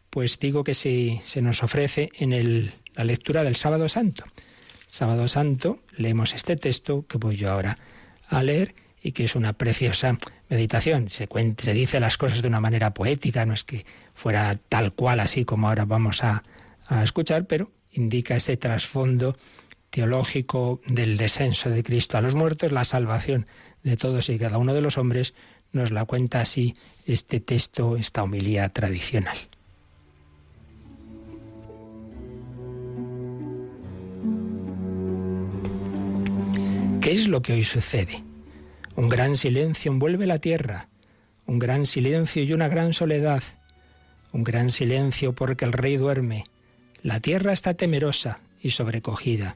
pues digo que se, se nos ofrece en el, la lectura del sábado santo. Sábado santo leemos este texto que voy yo ahora a leer y que es una preciosa meditación. Se, dice las cosas de una manera poética, no es que fuera tal cual así como ahora vamos a, a escuchar, pero indica ese trasfondo teológico del descenso de Cristo a los muertos, la salvación de todos y cada uno de los hombres, nos la cuenta así este texto, esta homilía tradicional. ¿Qué es lo que hoy sucede? Un gran silencio envuelve la tierra, un gran silencio y una gran soledad, Un gran silencio porque el rey duerme. La tierra está temerosa y sobrecogida,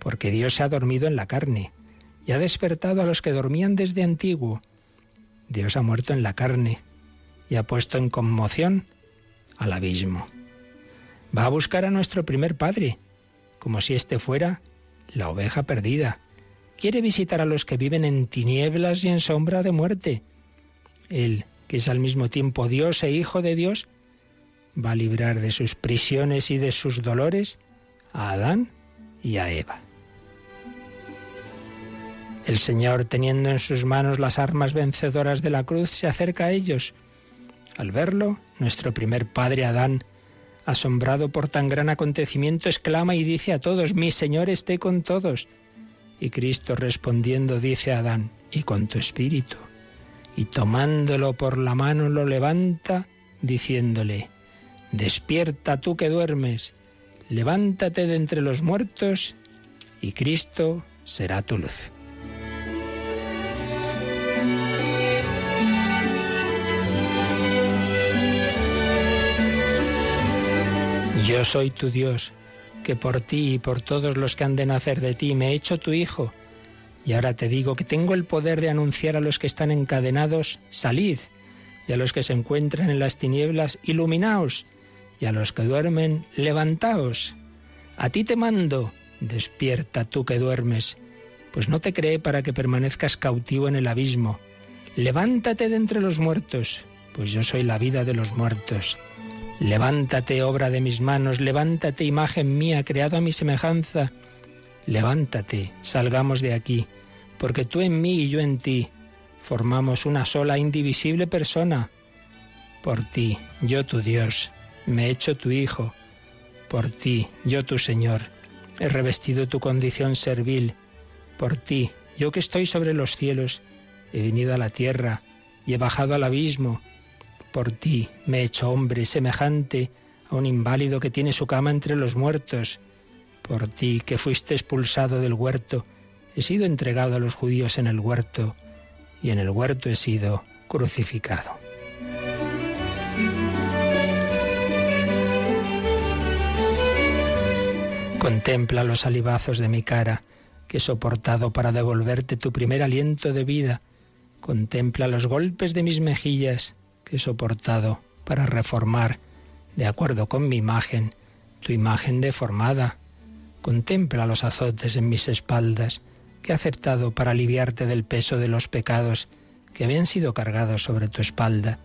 porque Dios se ha dormido en la carne y ha despertado a los que dormían desde antiguo. Dios ha muerto en la carne y ha puesto en conmoción al abismo. Va a buscar a nuestro primer padre, como si éste fuera la oveja perdida. Quiere visitar a los que viven en tinieblas y en sombra de muerte. Él, que es al mismo tiempo Dios e Hijo de Dios, va a librar de sus prisiones y de sus dolores a Adán y a Eva. El Señor, teniendo en sus manos las armas vencedoras de la cruz, se acerca a ellos. Al verlo, nuestro primer padre Adán, asombrado por tan gran acontecimiento, exclama y dice a todos, mi Señor esté con todos. Y Cristo respondiendo dice a Adán, y con tu espíritu. Y tomándolo por la mano lo levanta, diciéndole, Despierta tú que duermes, levántate de entre los muertos, y Cristo será tu luz. Yo soy tu Dios, que por ti y por todos los que han de nacer de ti me he hecho tu Hijo. Y ahora te digo que tengo el poder de anunciar a los que están encadenados, salid, y a los que se encuentran en las tinieblas, iluminaos y a los que duermen, levantaos. A ti te mando, despierta tú que duermes, pues no te cree para que permanezcas cautivo en el abismo. Levántate de entre los muertos, pues yo soy la vida de los muertos. Levántate, obra de mis manos, levántate, imagen mía, creada a mi semejanza. Levántate, salgamos de aquí, porque tú en mí y yo en ti formamos una sola indivisible persona. Por ti, yo tu Dios, me he hecho tu Hijo. Por ti, yo tu Señor, he revestido tu condición servil. Por ti, yo que estoy sobre los cielos, he venido a la tierra y he bajado al abismo. Por ti me he hecho hombre semejante a un inválido que tiene su cama entre los muertos. Por ti, que fuiste expulsado del huerto, he sido entregado a los judíos en el huerto, y en el huerto he sido crucificado. Contempla los salivazos de mi cara que he soportado para devolverte tu primer aliento de vida. Contempla los golpes de mis mejillas que he soportado para reformar, de acuerdo con mi imagen, tu imagen deformada. Contempla los azotes en mis espaldas que he aceptado para aliviarte del peso de los pecados que habían sido cargados sobre tu espalda.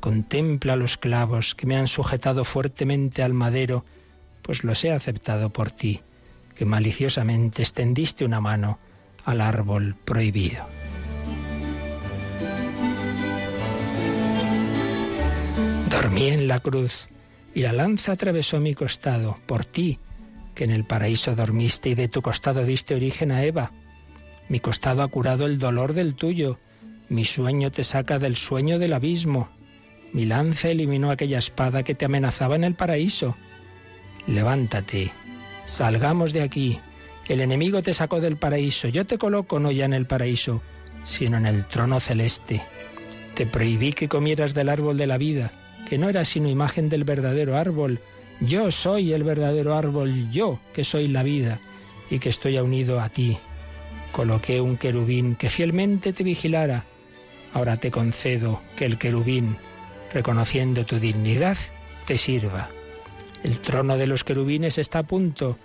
Contempla los clavos que me han sujetado fuertemente al madero pues los he aceptado por ti, que maliciosamente extendiste una mano al árbol prohibido. Dormí en la cruz y la lanza atravesó mi costado, por ti, que en el paraíso dormiste y de tu costado diste origen a Eva. Mi costado ha curado el dolor del tuyo, mi sueño te saca del sueño del abismo, mi lanza eliminó aquella espada que te amenazaba en el paraíso. Levántate, salgamos de aquí. El enemigo te sacó del paraíso. Yo te coloco no ya en el paraíso, sino en el trono celeste. Te prohibí que comieras del árbol de la vida, que no era sino imagen del verdadero árbol. Yo soy el verdadero árbol, yo que soy la vida y que estoy unido a ti. Coloqué un querubín que fielmente te vigilara. Ahora te concedo que el querubín, reconociendo tu dignidad, te sirva. El trono de los querubines está a punto,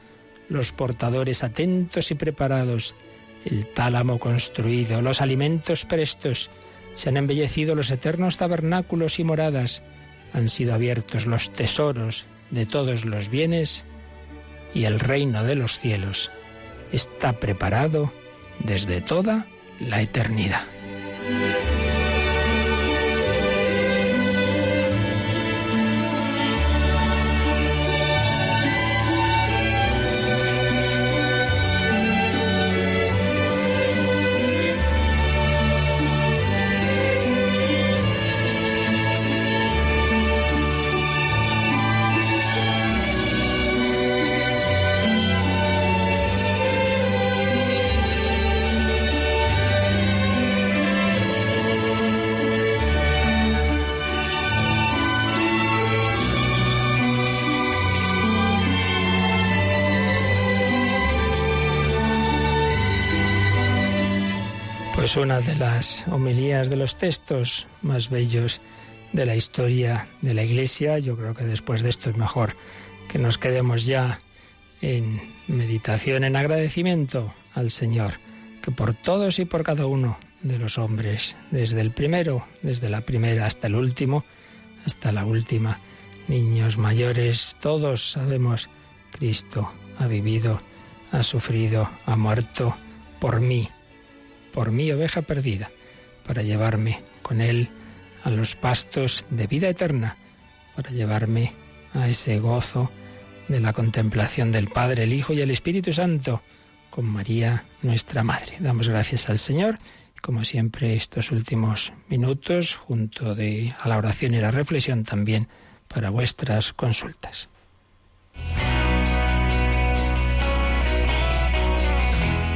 los portadores atentos y preparados, el tálamo construido, los alimentos prestos, se han embellecido los eternos tabernáculos y moradas, han sido abiertos los tesoros de todos los bienes y el reino de los cielos está preparado desde toda la eternidad. Pues una de las homilías de los textos más bellos de la historia de la Iglesia. Yo creo que después de esto es mejor que nos quedemos ya en meditación, en agradecimiento al Señor, que por todos y por cada uno de los hombres, desde el primero, desde la primera hasta el último, hasta la última, niños mayores, todos sabemos, Cristo ha vivido, ha sufrido, ha muerto por mí, por mi oveja perdida, para llevarme con Él a los pastos de vida eterna, para llevarme a ese gozo de la contemplación del Padre, el Hijo y el Espíritu Santo, con María, nuestra Madre. Damos gracias al Señor, como siempre, estos últimos minutos, junto a la oración y la reflexión, también para vuestras consultas.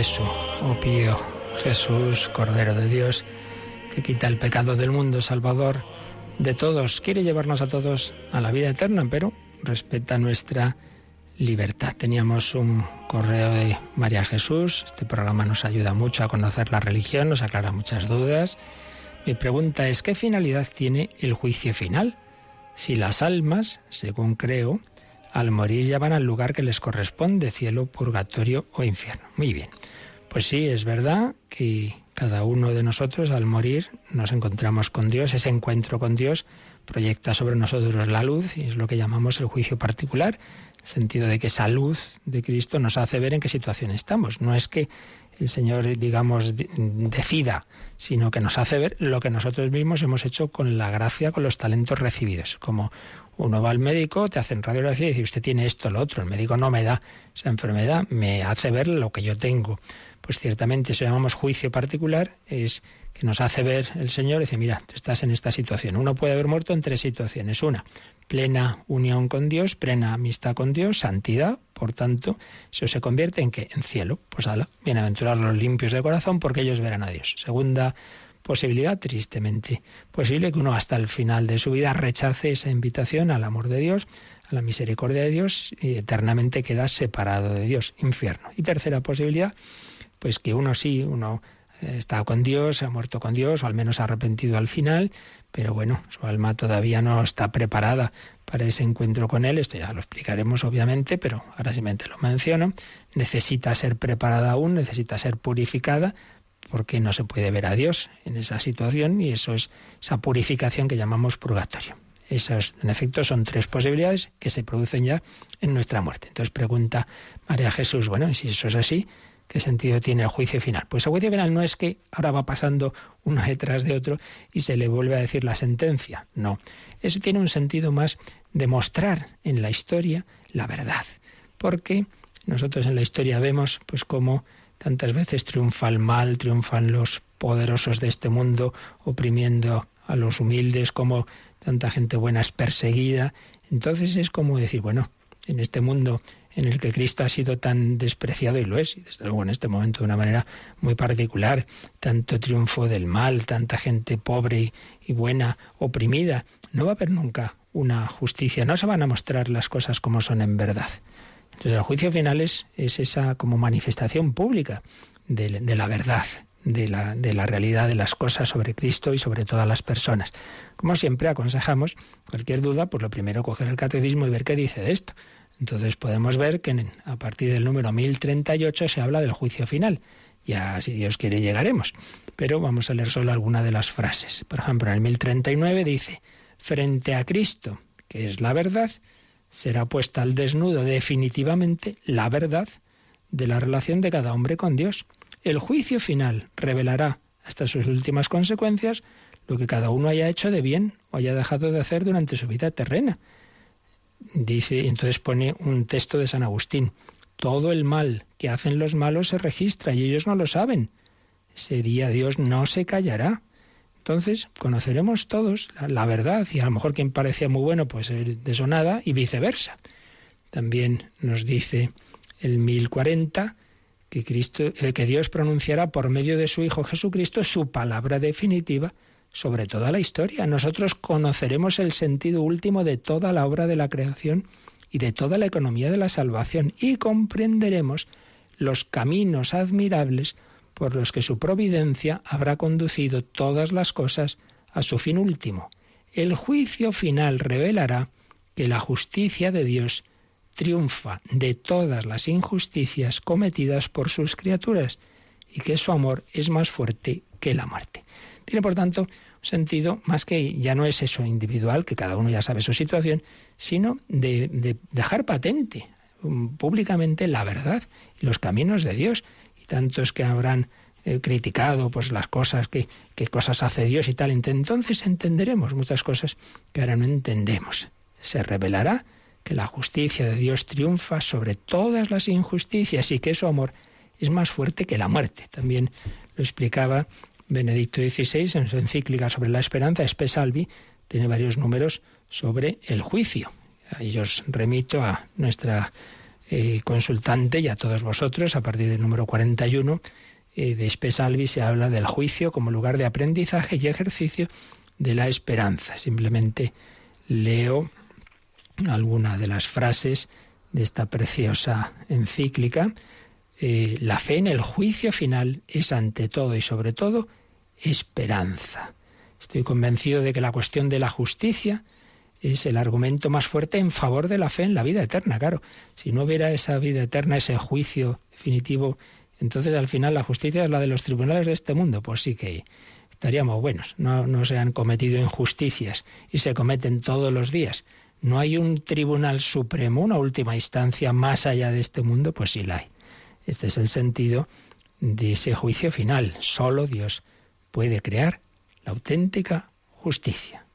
Jesús, oh pío Jesús, Cordero de Dios, que quita el pecado del mundo, Salvador de todos, quiere llevarnos a todos a la vida eterna, pero respeta nuestra libertad. Teníamos un correo de María Jesús, este programa nos ayuda mucho a conocer la religión, nos aclara muchas dudas. Mi pregunta es, ¿qué finalidad tiene el juicio final? Si las almas, según creo, al morir ya van al lugar que les corresponde, cielo, purgatorio o infierno. Muy bien. Pues sí, es verdad que cada uno de nosotros al morir nos encontramos con Dios, ese encuentro con Dios proyecta sobre nosotros la luz y es lo que llamamos el juicio particular, el sentido de que esa luz de Cristo nos hace ver en qué situación estamos. No es que el Señor, digamos, decida, sino que nos hace ver lo que nosotros mismos hemos hecho con la gracia, con los talentos recibidos. Como uno va al médico, te hacen radiografía y dice, usted tiene esto, lo otro. El médico no me da esa enfermedad, me hace ver lo que yo tengo. Pues ciertamente eso llamamos juicio particular, es que nos hace ver el Señor y dice, mira, tú estás en esta situación. Uno puede haber muerto en tres situaciones. Una, plena unión con Dios, plena amistad con Dios, santidad, por tanto, eso se convierte en qué? En cielo. Pues ala, bienaventurados los limpios de corazón porque ellos verán a Dios. Segunda posibilidad, tristemente posible que uno hasta el final de su vida rechace esa invitación al amor de Dios, a la misericordia de Dios y eternamente queda separado de Dios, infierno. Y tercera posibilidad, pues que uno sí, uno está con Dios, ha muerto con Dios, o al menos ha arrepentido al final, pero bueno, su alma todavía no está preparada para ese encuentro con Él. Esto ya lo explicaremos obviamente, pero ahora simplemente lo menciono. Necesita ser preparada aún, necesita ser purificada, porque no se puede ver a Dios en esa situación y eso es esa purificación que llamamos purgatorio. Esas, en efecto, son tres posibilidades que se producen ya en nuestra muerte. Entonces pregunta María Jesús, bueno, si eso es así, ¿qué sentido tiene el juicio final? Pues el juicio final no es que ahora va pasando uno detrás de otro y se le vuelve a decir la sentencia. No, eso tiene un sentido más de mostrar en la historia la verdad. Porque nosotros en la historia vemos pues cómo tantas veces triunfa el mal, triunfan los poderosos de este mundo oprimiendo a los humildes, como tanta gente buena es perseguida. Entonces es como decir, bueno, en este mundo en el que Cristo ha sido tan despreciado y lo es, y desde luego en este momento de una manera muy particular, tanto triunfo del mal, tanta gente pobre y buena, oprimida, no va a haber nunca una justicia, no se van a mostrar las cosas como son en verdad. Entonces el juicio final es, esa como manifestación pública de, la verdad, de la, de la, realidad de las cosas sobre Cristo y sobre todas las personas. Como siempre aconsejamos, cualquier duda, pues lo primero coger el catecismo y ver qué dice de esto. Entonces podemos ver que a partir del número 1038 se habla del juicio final. Ya, si Dios quiere, llegaremos. Pero vamos a leer solo alguna de las frases. Por ejemplo, en el 1039 dice, frente a Cristo, que es la verdad, será puesta al desnudo definitivamente la verdad de la relación de cada hombre con Dios. El juicio final revelará hasta sus últimas consecuencias lo que cada uno haya hecho de bien o haya dejado de hacer durante su vida terrena. Dice, entonces pone un texto de San Agustín. Todo el mal que hacen los malos se registra y ellos no lo saben. Ese día Dios no se callará. Entonces conoceremos todos la, verdad y a lo mejor quien parecía muy bueno pues de eso nada y viceversa. También nos dice el 1040 que Cristo, eh, que Dios pronunciará por medio de su Hijo Jesucristo su palabra definitiva sobre toda la historia. Nosotros conoceremos el sentido último de toda la obra de la creación y de toda la economía de la salvación y comprenderemos los caminos admirables por los que su providencia habrá conducido todas las cosas a su fin último. El juicio final revelará que la justicia de Dios triunfa de todas las injusticias cometidas por sus criaturas y que su amor es más fuerte que la muerte. Tiene, por tanto, sentido más que ya no es eso individual, que cada uno ya sabe su situación, sino de, dejar patente um, públicamente la verdad y los caminos de Dios. Tantos que habrán eh, criticado pues las cosas, que, que cosas hace Dios y tal. Entonces entenderemos muchas cosas que ahora no entendemos. Se revelará que la justicia de Dios triunfa sobre todas las injusticias y que su amor es más fuerte que la muerte. También lo explicaba Benedicto XVI, en su encíclica sobre la esperanza, Espesalvi, tiene varios números sobre el juicio. A ellos remito a nuestra eh, consultante y a todos vosotros, a partir del número 41 eh, de Espesalvi se habla del juicio como lugar de aprendizaje y ejercicio de la esperanza. Simplemente leo alguna de las frases de esta preciosa encíclica. Eh, la fe en el juicio final es ante todo y sobre todo esperanza. Estoy convencido de que la cuestión de la justicia es el argumento más fuerte en favor de la fe en la vida eterna. Claro, si no hubiera esa vida eterna, ese juicio definitivo, entonces al final la justicia es la de los tribunales de este mundo. Pues sí que estaríamos buenos. No, se han cometido injusticias y se cometen todos los días. ¿No hay un tribunal supremo, una última instancia más allá de este mundo? Pues sí la hay. Este es el sentido de ese juicio final. Solo Dios puede crear la auténtica justicia.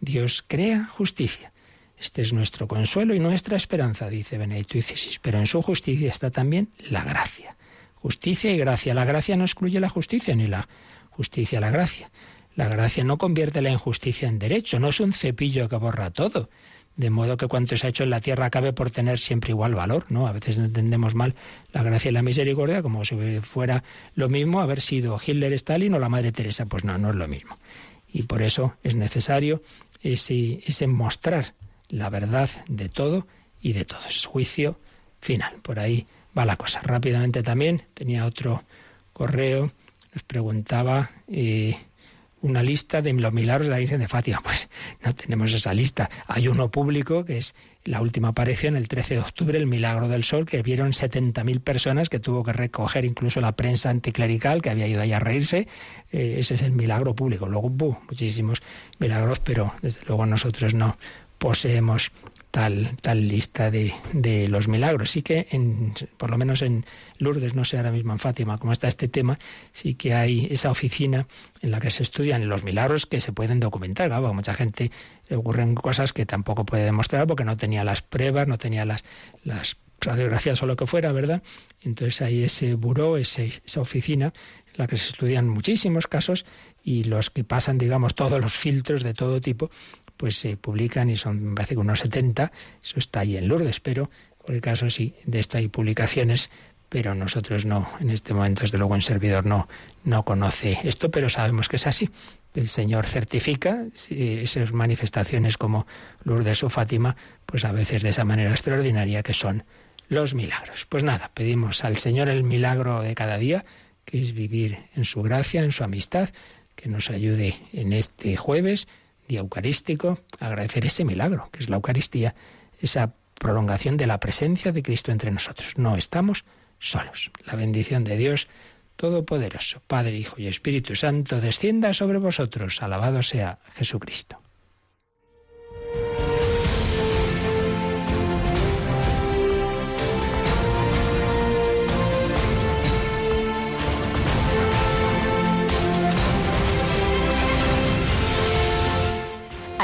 Dios crea justicia. Este es nuestro consuelo y nuestra esperanza, dice Benedicto XVI, pero en su justicia está también la gracia. Justicia y gracia. La gracia no excluye la justicia, ni la justicia la gracia. La gracia no convierte la injusticia en derecho, no es un cepillo que borra todo de modo que cuanto se ha hecho en la tierra acabe por tener siempre igual valor, ¿no? A veces entendemos mal la gracia y la misericordia como si fuera lo mismo haber sido Hitler, Stalin o la Madre Teresa, pues no, no es lo mismo. Y por eso es necesario ese, ese mostrar la verdad de todo y de todo. Es juicio final. Por ahí va la cosa. Rápidamente también tenía otro correo. nos preguntaba eh, una lista de los milagros de la Virgen de Fátima. [laughs] Pues no tenemos esa lista. Hay uno público que es la última aparición el 13 de octubre, el Milagro del Sol, que vieron 70.000 personas, que tuvo que recoger incluso la prensa anticlerical, que había ido ahí a reírse. Eh, ese es el milagro público. Luego, hubo muchísimos milagros, pero desde luego nosotros no poseemos tal, tal lista de, los milagros. Sí que, en, por lo menos en Lourdes, no sé ahora mismo en Fátima cómo está este tema, sí que hay esa oficina en la que se estudian los milagros que se pueden documentar. Claro, mucha gente le ocurren cosas que tampoco puede demostrar porque no tenía las pruebas, no tenía las, las radiografías o lo que fuera, ¿verdad? Entonces hay ese buró, ese, esa oficina en la que se estudian muchísimos casos y los que pasan, digamos, todos los filtros de todo tipo, pues se publican y son, me parece que unos 70, eso está ahí en Lourdes, pero por el caso sí, de esto hay publicaciones, pero nosotros no, en este momento desde luego en servidor no, no conoce esto, pero sabemos que es así. El Señor certifica esas manifestaciones como Lourdes o Fátima, pues a veces de esa manera extraordinaria que son los milagros. Pues nada, pedimos al Señor el milagro de cada día, que es vivir en su gracia, en su amistad, que nos ayude en este jueves día eucarístico, agradecer ese milagro, que es la Eucaristía, esa prolongación de la presencia de Cristo entre nosotros. No estamos solos. La bendición de Dios Todopoderoso, Padre, Hijo y Espíritu Santo, descienda sobre vosotros. Alabado sea Jesucristo.